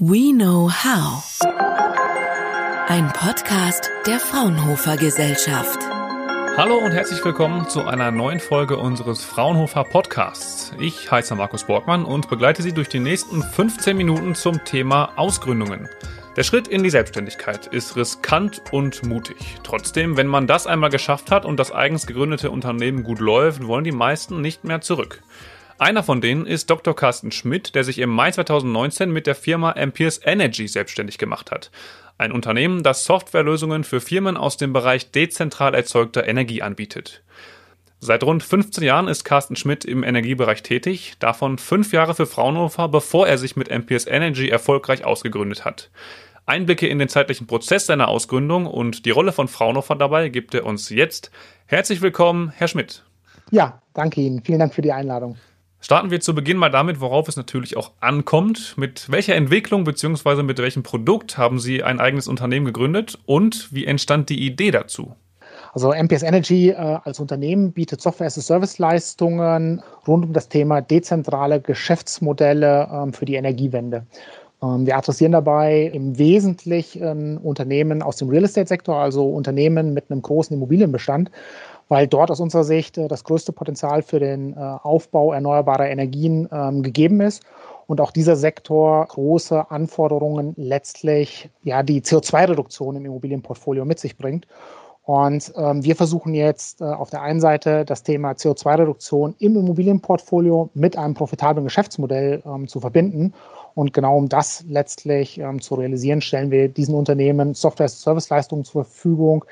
We Know How. Ein Podcast der Fraunhofer Gesellschaft. Hallo und herzlich willkommen zu einer neuen Folge unseres Fraunhofer Podcasts. Ich heiße Markus Borgmann und begleite Sie durch die nächsten 15 Minuten zum Thema Ausgründungen. Der Schritt in die Selbstständigkeit ist riskant und mutig. Trotzdem, wenn man das einmal geschafft hat und das eigens gegründete Unternehmen gut läuft, wollen die meisten nicht mehr zurück. Einer von denen ist Dr. Carsten Schmidt, der sich im Mai 2019 mit der Firma Amperes Energy selbstständig gemacht hat. Ein Unternehmen, das Softwarelösungen für Firmen aus dem Bereich dezentral erzeugter Energie anbietet. Seit rund 15 Jahren ist Carsten Schmidt im Energiebereich tätig, davon fünf Jahre für Fraunhofer, bevor er sich mit Amperes Energy erfolgreich ausgegründet hat. Einblicke in den zeitlichen Prozess seiner Ausgründung und die Rolle von Fraunhofer dabei gibt er uns jetzt. Herzlich willkommen, Herr Schmidt. Ja, danke Ihnen. Vielen Dank für die Einladung. Starten wir zu Beginn mal damit, worauf es natürlich auch ankommt. Mit welcher Entwicklung bzw. mit welchem Produkt haben Sie ein eigenes Unternehmen gegründet und wie entstand die Idee dazu? Also MPS Energy äh, als Unternehmen bietet Software-as-a-Service-Leistungen rund um das Thema dezentrale Geschäftsmodelle ähm, für die Energiewende. Ähm, wir adressieren dabei im Wesentlichen Unternehmen aus dem Real Estate-Sektor, also Unternehmen mit einem großen Immobilienbestand, weil dort aus unserer Sicht äh, das größte Potenzial für den äh, Aufbau erneuerbarer Energien ähm, gegeben ist und auch dieser Sektor große Anforderungen letztlich ja die CO2-Reduktion im Immobilienportfolio mit sich bringt. Und ähm, wir versuchen jetzt äh, auf der einen Seite das Thema CO2-Reduktion im Immobilienportfolio mit einem profitablen Geschäftsmodell ähm, zu verbinden. Und genau um das letztlich ähm, zu realisieren, stellen wir diesen Unternehmen Software-Service-Leistungen zur Verfügung,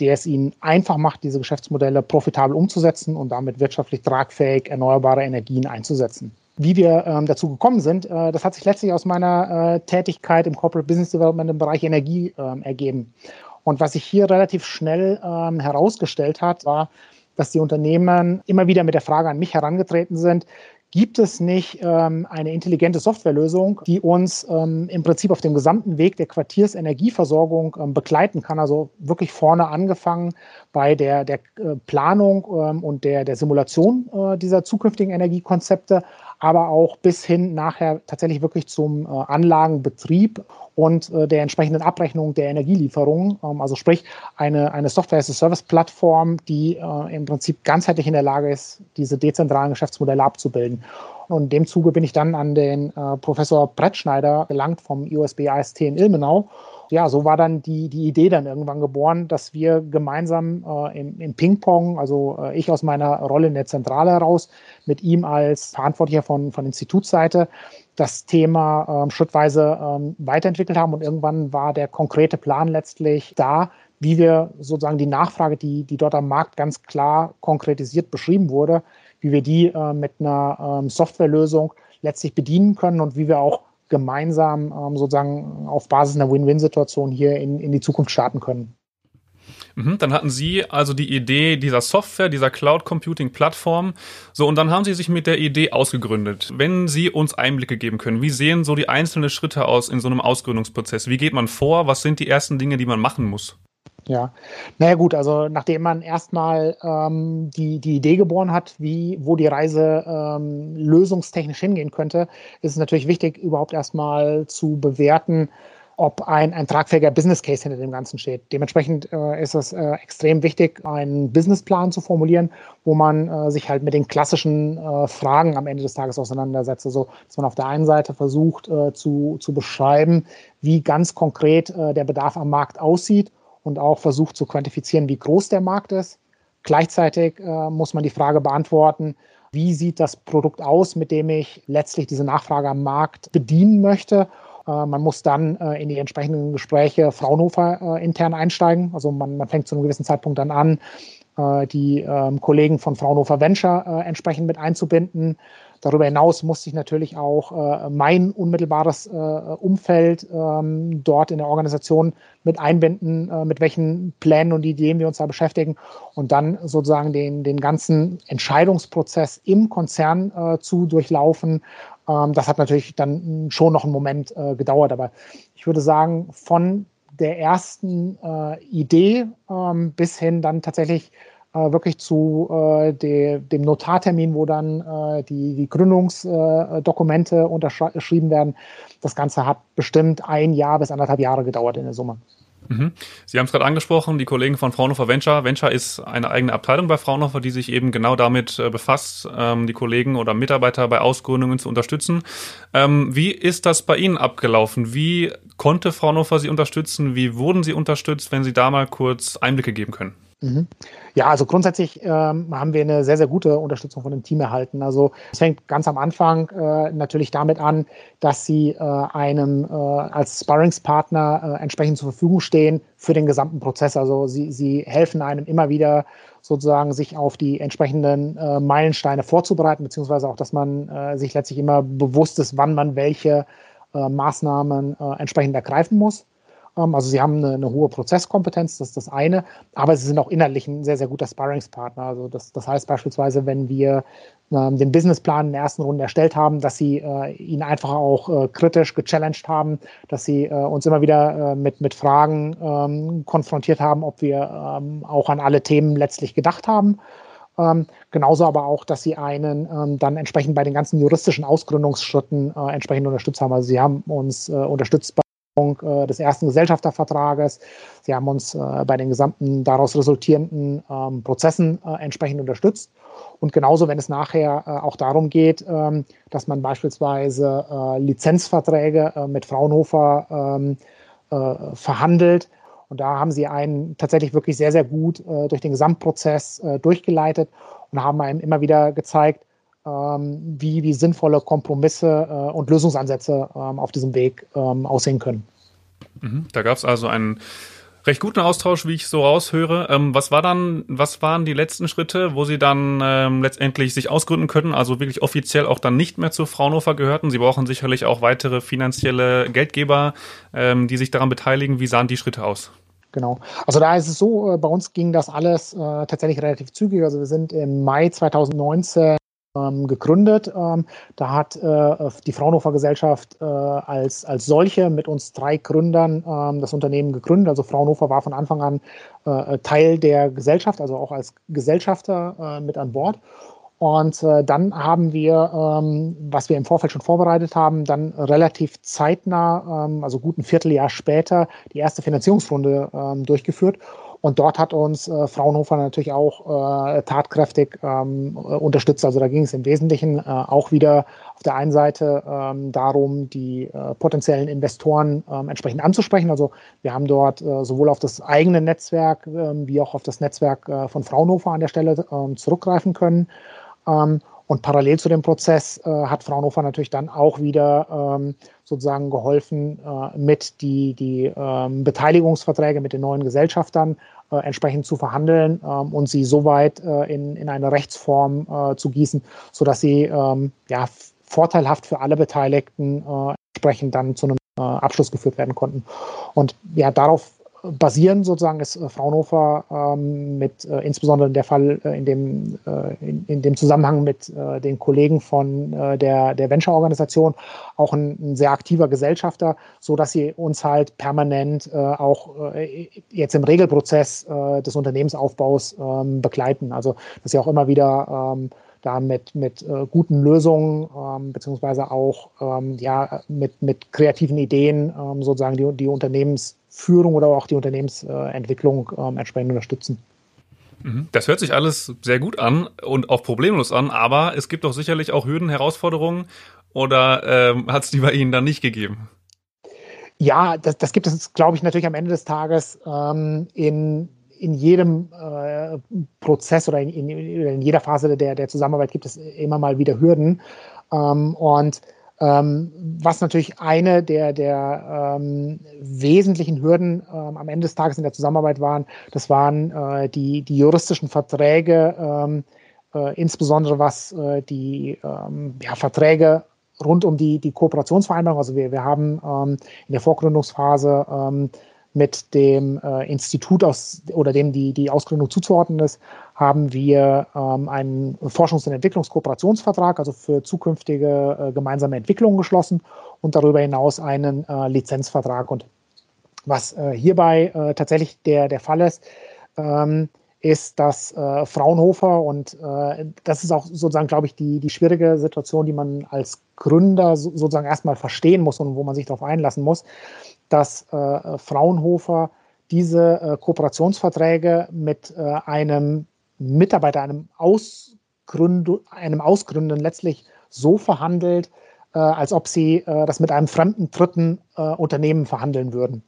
der es ihnen einfach macht, diese Geschäftsmodelle profitabel umzusetzen und damit wirtschaftlich tragfähig erneuerbare Energien einzusetzen. Wie wir ähm, dazu gekommen sind, äh, das hat sich letztlich aus meiner äh, Tätigkeit im Corporate Business Development im Bereich Energie ähm, ergeben. Und was sich hier relativ schnell ähm, herausgestellt hat, war, dass die Unternehmen immer wieder mit der Frage an mich herangetreten sind, gibt es nicht ähm, eine intelligente Softwarelösung, die uns ähm, im Prinzip auf dem gesamten Weg der Quartiersenergieversorgung ähm, begleiten kann, also wirklich vorne angefangen bei der, der äh, Planung ähm, und der, der Simulation äh, dieser zukünftigen Energiekonzepte, aber auch bis hin nachher tatsächlich wirklich zum äh, Anlagenbetrieb und äh, der entsprechenden Abrechnung der Energielieferungen. Ähm, also sprich eine, eine Software-as-a-Service-Plattform, die äh, im Prinzip ganzheitlich in der Lage ist, diese dezentralen Geschäftsmodelle abzubilden. Und in dem Zuge bin ich dann an den äh, Professor Brettschneider gelangt vom USB AST in Ilmenau ja, so war dann die, die Idee dann irgendwann geboren, dass wir gemeinsam äh, im, im Ping-Pong, also äh, ich aus meiner Rolle in der Zentrale heraus, mit ihm als Verantwortlicher von, von Institutsseite, das Thema ähm, schrittweise ähm, weiterentwickelt haben. Und irgendwann war der konkrete Plan letztlich da, wie wir sozusagen die Nachfrage, die, die dort am Markt ganz klar konkretisiert beschrieben wurde, wie wir die äh, mit einer ähm, Softwarelösung letztlich bedienen können und wie wir auch gemeinsam ähm, sozusagen auf Basis einer Win-Win-Situation hier in, in die Zukunft starten können. Mhm, dann hatten Sie also die Idee dieser Software, dieser Cloud Computing Plattform. So, und dann haben Sie sich mit der Idee ausgegründet. Wenn Sie uns Einblicke geben können, wie sehen so die einzelnen Schritte aus in so einem Ausgründungsprozess? Wie geht man vor? Was sind die ersten Dinge, die man machen muss? Ja, naja gut, also nachdem man erstmal ähm, die, die Idee geboren hat, wie, wo die Reise ähm, lösungstechnisch hingehen könnte, ist es natürlich wichtig, überhaupt erstmal zu bewerten, ob ein, ein tragfähiger Business Case hinter dem Ganzen steht. Dementsprechend äh, ist es äh, extrem wichtig, einen Businessplan zu formulieren, wo man äh, sich halt mit den klassischen äh, Fragen am Ende des Tages auseinandersetzt. Also, dass man auf der einen Seite versucht äh, zu, zu beschreiben, wie ganz konkret äh, der Bedarf am Markt aussieht und auch versucht zu quantifizieren, wie groß der Markt ist. Gleichzeitig muss man die Frage beantworten, wie sieht das Produkt aus, mit dem ich letztlich diese Nachfrage am Markt bedienen möchte. Äh, man muss dann äh, in die entsprechenden Gespräche Fraunhofer äh, intern einsteigen. Also man, man, fängt zu einem gewissen Zeitpunkt dann an, die ähm, Kollegen von Fraunhofer Venture entsprechend mit einzubinden. Darüber hinaus musste ich natürlich auch äh, mein unmittelbares äh, Umfeld ähm, dort in der Organisation mit einbinden, äh, mit welchen Plänen und Ideen wir uns da beschäftigen und dann sozusagen den, den ganzen Entscheidungsprozess im Konzern zu durchlaufen. Ähm, das hat natürlich dann schon noch einen Moment äh, gedauert, aber ich würde sagen, von der ersten äh, Idee ähm, bis hin dann tatsächlich äh, wirklich zu äh, de, dem Notartermin, wo dann äh, die, die Gründungsdokumente unterschrieben werden. Das Ganze hat bestimmt ein Jahr bis anderthalb Jahre gedauert in der Summe. Mhm. Sie haben es gerade angesprochen, die Kollegen von Fraunhofer Venture. Venture ist eine eigene Abteilung bei Fraunhofer, die sich eben genau damit äh, befasst, ähm, die Kollegen oder Mitarbeiter bei Ausgründungen zu unterstützen. Ähm, wie ist das bei Ihnen abgelaufen? Wie konnte Fraunhofer Sie unterstützen? Wie wurden Sie unterstützt, wenn Sie da mal kurz Einblicke geben können? Mhm. Ja, also grundsätzlich ähm, haben wir eine sehr, sehr gute Unterstützung von dem Team erhalten. Also es fängt ganz am Anfang äh, natürlich damit an, dass sie äh, einem äh, als Sparringspartner äh, entsprechend zur Verfügung stehen für den gesamten Prozess. Also sie, sie helfen einem immer wieder sozusagen sich auf die entsprechenden äh, Meilensteine vorzubereiten, beziehungsweise auch, dass man äh, sich letztlich immer bewusst ist, wann man welche Maßnahmen entsprechend ergreifen muss. Ähm, also sie haben eine, eine, hohe Prozesskompetenz, das ist das eine, aber sie sind auch inhaltlich ein sehr, sehr guter Sparringspartner. Also das, das heißt beispielsweise, wenn wir ähm, den Businessplan in der ersten Runde erstellt haben, dass sie äh, ihn einfach auch äh, kritisch gechallenged haben, dass sie äh, uns immer wieder äh, mit, mit Fragen ähm, konfrontiert haben, ob wir ähm, auch an alle Themen letztlich gedacht haben. Ähm, genauso aber auch, dass sie einen ähm, dann entsprechend bei den ganzen juristischen Ausgründungsschritten äh, entsprechend unterstützt haben. Also sie haben uns äh, unterstützt bei des ersten Gesellschaftervertrages. Sie haben uns äh, bei den gesamten daraus resultierenden ähm, Prozessen äh, entsprechend unterstützt. Und genauso, wenn es nachher auch darum geht, ähm, dass man beispielsweise Lizenzverträge mit Fraunhofer ähm, verhandelt. Und da haben sie einen tatsächlich wirklich sehr, sehr gut durch den Gesamtprozess durchgeleitet und haben einem immer wieder gezeigt, wie, wie sinnvolle Kompromisse äh, und Lösungsansätze ähm, auf diesem Weg ähm, aussehen können. Mhm. Da gab es also einen recht guten Austausch, wie ich so raushöre. Ähm, was war dann, was waren die letzten Schritte, wo Sie dann ähm, letztendlich sich ausgründen können, also wirklich offiziell auch dann nicht mehr zu Fraunhofer gehörten? Sie brauchen sicherlich auch weitere finanzielle Geldgeber, ähm, die sich daran beteiligen. Wie sahen die Schritte aus? Genau. Also da ist es so, äh, bei uns ging das alles äh, tatsächlich relativ zügig. Also wir sind im Mai 2019 ähm, gegründet. Ähm, da hat äh, die Fraunhofer Gesellschaft äh, als, als solche mit uns drei Gründern ähm, das Unternehmen gegründet. Also Fraunhofer war von Anfang an äh, Teil der Gesellschaft, also auch als Gesellschafter äh, mit an Bord. Und äh, dann haben wir, ähm, was wir im Vorfeld schon vorbereitet haben, dann relativ zeitnah, ähm, also gut ein Vierteljahr später, die erste Finanzierungsrunde ähm, durchgeführt. Und dort hat uns äh, Fraunhofer natürlich auch äh, tatkräftig ähm, äh, unterstützt. Also da ging es im Wesentlichen äh, auch wieder auf der einen Seite ähm, darum, die äh, potenziellen Investoren ähm, entsprechend anzusprechen. Also wir haben dort äh, sowohl auf das eigene Netzwerk ähm, wie auch auf das Netzwerk äh, von Fraunhofer an der Stelle ähm, zurückgreifen können. Ähm, und parallel zu dem Prozess äh, hat Fraunhofer natürlich dann auch wieder ähm, sozusagen geholfen, äh, mit die, die ähm, Beteiligungsverträge mit den neuen Gesellschaftern äh, entsprechend zu verhandeln ähm, und sie soweit äh, in, in eine Rechtsform äh, zu gießen, sodass sie ähm, ja, vorteilhaft für alle Beteiligten äh, entsprechend dann zu einem Abschluss geführt werden konnten. Und ja, darauf basieren sozusagen ist äh, Fraunhofer ähm, mit äh, insbesondere der Fall äh, in, dem, äh, in, in, dem Zusammenhang mit äh, den Kollegen von der, der Venture-Organisation auch ein, ein, sehr aktiver Gesellschafter, so dass sie uns halt permanent auch jetzt im Regelprozess des Unternehmensaufbaus ähm, begleiten. Also dass sie auch immer wieder ähm, da mit, mit äh, guten Lösungen ähm, beziehungsweise auch ähm, ja, mit, mit kreativen Ideen ähm, sozusagen die, die Unternehmensführung oder auch die Unternehmensentwicklung ähm, entsprechend unterstützen. Mhm. Das hört sich alles sehr gut an und auch problemlos an, aber es gibt doch sicherlich auch Hürden, Herausforderungen oder ähm, hat es die bei Ihnen dann nicht gegeben? Ja, das, das gibt es, glaube ich, natürlich am Ende des Tages ähm, in in jedem äh, Prozess oder in, in, in, jeder Phase der, der Zusammenarbeit gibt es immer mal wieder Hürden. Ähm, und was natürlich eine der, der ähm, wesentlichen Hürden ähm, am Ende des Tages in der Zusammenarbeit waren, das waren äh, die, die juristischen Verträge, ähm, äh, insbesondere was äh, die ähm, ja, Verträge rund um die, die Kooperationsvereinbarung, also wir, wir haben in der Vorgründungsphase mit dem äh, Institut aus oder dem die, die Ausgründung zuzuordnen ist, haben wir ähm, einen Forschungs- und Entwicklungskooperationsvertrag, also für zukünftige äh, gemeinsame Entwicklungen geschlossen und darüber hinaus einen äh, Lizenzvertrag. Und was äh, hierbei äh, tatsächlich der, der Fall ist, ähm, ist, dass äh, Fraunhofer und äh, das ist auch sozusagen, glaube ich, die, die schwierige Situation, die man als Gründer so, sozusagen erstmal verstehen muss und wo man sich darauf einlassen muss, dass Fraunhofer diese Kooperationsverträge mit einem Mitarbeiter, einem, Ausgründ einem Ausgründen letztlich so verhandelt, äh, als ob sie äh, das mit einem fremden dritten äh, Unternehmen verhandeln würden.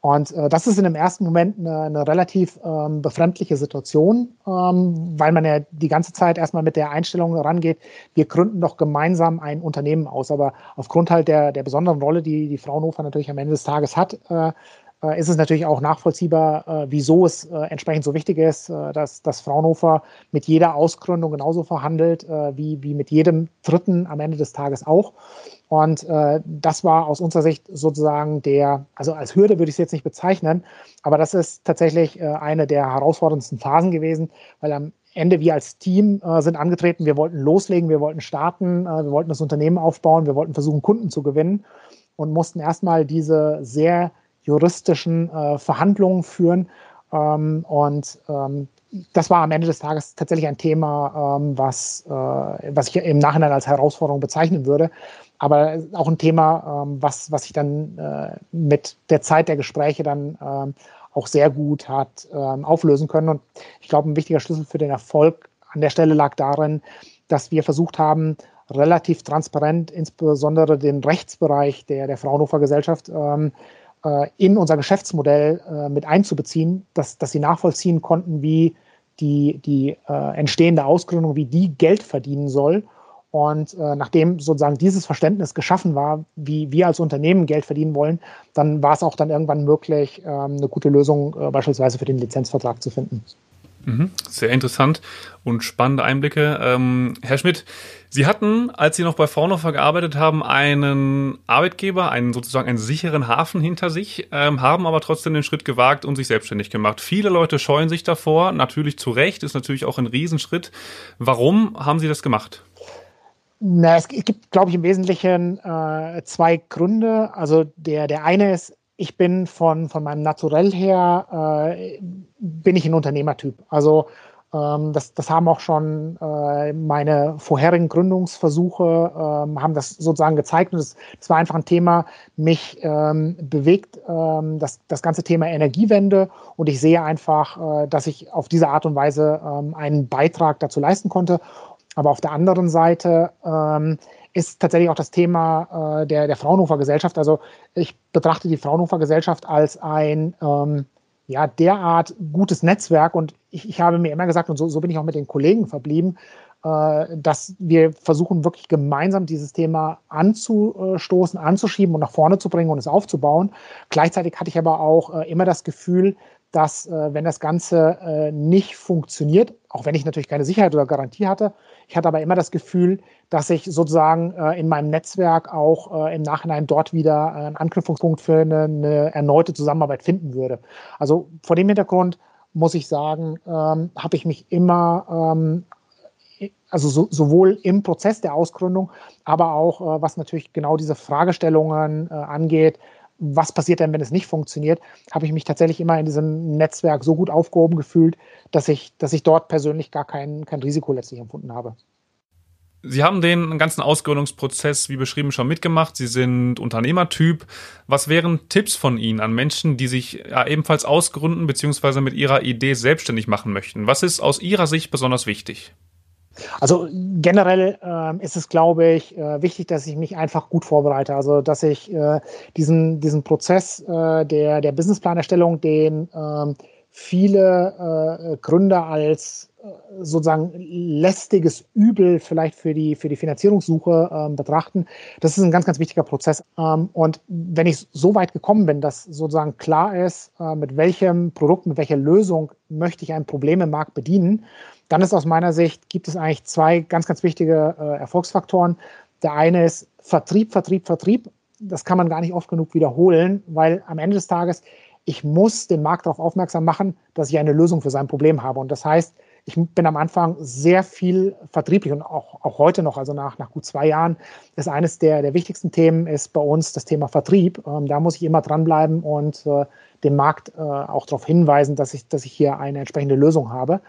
Und äh, das ist in dem ersten Moment eine, eine relativ ähm, befremdliche Situation, ähm, weil man ja die ganze Zeit erstmal mit der Einstellung rangeht, wir gründen doch gemeinsam ein Unternehmen aus. Aber aufgrund halt der, der besonderen Rolle, die die Fraunhofer natürlich am Ende des Tages hat, äh, ist es natürlich auch nachvollziehbar, äh, wieso es äh, entsprechend so wichtig ist, dass, dass Fraunhofer mit jeder Ausgründung genauso verhandelt, wie, wie mit jedem Dritten am Ende des Tages auch. Und äh, das war aus unserer Sicht sozusagen der, also als Hürde würde ich es jetzt nicht bezeichnen, aber das ist tatsächlich äh, eine der herausforderndsten Phasen gewesen, weil am Ende wir als Team äh, sind angetreten, wir wollten loslegen, wir wollten starten, äh, wir wollten das Unternehmen aufbauen, wir wollten versuchen, Kunden zu gewinnen und mussten erstmal diese sehr juristischen äh, Verhandlungen führen. Ähm, und ähm, das war am Ende des Tages tatsächlich ein Thema, ähm, was, äh, was ich im Nachhinein als Herausforderung bezeichnen würde. Aber auch ein Thema, ähm, was, was sich dann äh, mit der Zeit der Gespräche dann ähm, auch sehr gut hat ähm, auflösen können. Und ich glaube, ein wichtiger Schlüssel für den Erfolg an der Stelle lag darin, dass wir versucht haben, relativ transparent, insbesondere den Rechtsbereich der, der Fraunhofer Gesellschaft, ähm, äh, in unser Geschäftsmodell äh, mit einzubeziehen, dass, dass sie nachvollziehen konnten, wie die, die äh, entstehende Ausgründung, wie die Geld verdienen soll. Und äh, nachdem sozusagen dieses Verständnis geschaffen war, wie wir als Unternehmen Geld verdienen wollen, dann war es auch dann irgendwann möglich, ähm, eine gute Lösung äh, beispielsweise für den Lizenzvertrag zu finden. Mhm. Sehr interessant und spannende Einblicke. Ähm, Herr Schmidt, Sie hatten, als Sie noch bei Fraunhofer gearbeitet haben, einen Arbeitgeber, einen sozusagen einen sicheren Hafen hinter sich, ähm, haben aber trotzdem den Schritt gewagt und sich selbstständig gemacht. Viele Leute scheuen sich davor, natürlich zu Recht, ist natürlich auch ein Riesenschritt. Warum haben Sie das gemacht? Na, es gibt, glaube ich, im Wesentlichen äh, zwei Gründe. Also der, der eine ist, ich bin von, von meinem Naturell her, äh, bin ich ein Unternehmertyp. Also ähm, das, das haben auch schon äh, meine vorherigen Gründungsversuche, ähm, haben das sozusagen gezeigt. Und es war einfach ein Thema, mich ähm, bewegt, ähm, das, das ganze Thema Energiewende. Und ich sehe einfach, äh, dass ich auf diese Art und Weise ähm, einen Beitrag dazu leisten konnte. Aber auf der anderen Seite ähm, ist tatsächlich auch das Thema äh, der, der Fraunhofer Gesellschaft. Also ich betrachte die Fraunhofer Gesellschaft als ein ähm, ja, derart gutes Netzwerk und ich, ich habe mir immer gesagt, und so, so bin ich auch mit den Kollegen verblieben, äh, dass wir versuchen, wirklich gemeinsam dieses Thema anzustoßen, anzuschieben und nach vorne zu bringen und es aufzubauen. Gleichzeitig hatte ich aber auch äh, immer das Gefühl, dass äh, wenn das Ganze äh, nicht funktioniert, auch wenn ich natürlich keine Sicherheit oder Garantie hatte, ich hatte aber immer das Gefühl, dass ich sozusagen äh, in meinem Netzwerk auch äh, im Nachhinein dort wieder einen Anknüpfungspunkt für eine, eine, erneute Zusammenarbeit finden würde. Also vor dem Hintergrund muss ich sagen, ähm, habe ich mich immer ähm, also so, sowohl im Prozess der Ausgründung, aber auch äh, was natürlich genau diese Fragestellungen äh, angeht, was passiert denn, wenn es nicht funktioniert, habe ich mich tatsächlich immer in diesem Netzwerk so gut aufgehoben gefühlt, dass ich, dass ich dort persönlich gar kein, kein Risiko letztlich empfunden habe. Sie haben den ganzen Ausgründungsprozess, wie beschrieben, schon mitgemacht. Sie sind Unternehmertyp. Was wären Tipps von Ihnen an Menschen, die sich ebenfalls ausgründen bzw. mit ihrer Idee selbstständig machen möchten? Was ist aus Ihrer Sicht besonders wichtig? Also generell äh, ist es, glaube ich, äh, wichtig, dass ich mich einfach gut vorbereite. Also dass ich äh, diesen, diesen Prozess äh, der, der Businessplanerstellung, den ähm, viele äh, Gründer als sozusagen lästiges Übel vielleicht für die, für die Finanzierungssuche ähm, betrachten. Das ist ein ganz, ganz wichtiger Prozess. Ähm, und wenn ich so weit gekommen bin, dass sozusagen klar ist, äh, mit welchem Produkt, mit welcher Lösung möchte ich ein Problem im Markt bedienen, dann ist aus meiner Sicht, gibt es eigentlich zwei ganz, ganz wichtige äh, Erfolgsfaktoren. Der eine ist Vertrieb, Vertrieb, Vertrieb. Das kann man gar nicht oft genug wiederholen, weil am Ende des Tages, ich muss den Markt darauf aufmerksam machen, dass ich eine Lösung für sein Problem habe. Und das heißt, ich bin am Anfang sehr viel vertrieblich und auch, auch heute noch, also nach, nach gut zwei Jahren, ist eines der, der wichtigsten Themen ist bei uns das Thema Vertrieb. Ähm, da muss ich immer dranbleiben und äh, dem Markt äh, auch darauf hinweisen, dass ich, dass ich hier eine entsprechende Lösung habe.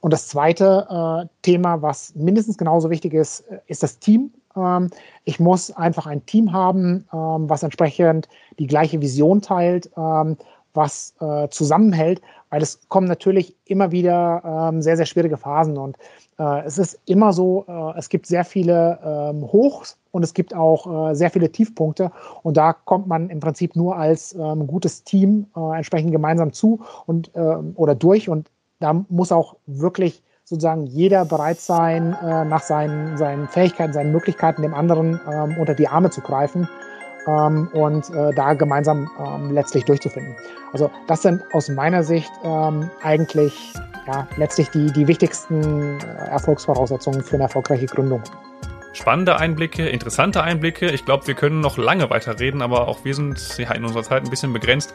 Und das zweite äh, Thema, was mindestens genauso wichtig ist, äh, ist das Team. Ähm, ich muss einfach ein Team haben, ähm, was entsprechend die gleiche Vision teilt, ähm, was äh, zusammenhält, weil es kommen natürlich immer wieder ähm, sehr, sehr schwierige Phasen und äh, es ist immer so, äh, es gibt sehr viele ähm, Hochs und es gibt auch äh, sehr viele Tiefpunkte und da kommt man im Prinzip nur als ähm, gutes Team äh, entsprechend gemeinsam zu und ähm, oder durch und da muss auch wirklich sozusagen jeder bereit sein, äh, nach seinen, seinen Fähigkeiten, seinen Möglichkeiten dem anderen ähm, unter die Arme zu greifen ähm, und äh, da gemeinsam ähm, letztlich durchzufinden. Also das sind aus meiner Sicht ähm, eigentlich ja, letztlich die, die wichtigsten äh, Erfolgsvoraussetzungen für eine erfolgreiche Gründung. Spannende Einblicke, interessante Einblicke. Ich glaube, wir können noch lange weiterreden, aber auch wir sind ja in unserer Zeit ein bisschen begrenzt.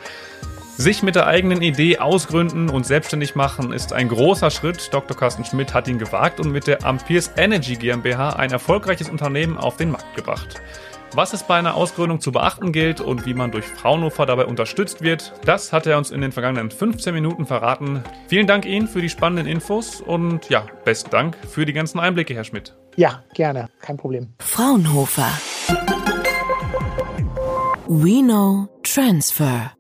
Sich mit der eigenen Idee ausgründen und selbstständig machen ist ein großer Schritt. Dr. Carsten Schmidt hat ihn gewagt und mit der Amperes Energy GmbH ein erfolgreiches Unternehmen auf den Markt gebracht. Was es bei einer Ausgründung zu beachten gilt und wie man durch Fraunhofer dabei unterstützt wird, das hat er uns in den vergangenen 15 Minuten verraten. Vielen Dank Ihnen für die spannenden Infos und ja, besten Dank für die ganzen Einblicke, Herr Schmidt. Ja, gerne, kein Problem. Fraunhofer. We know transfer.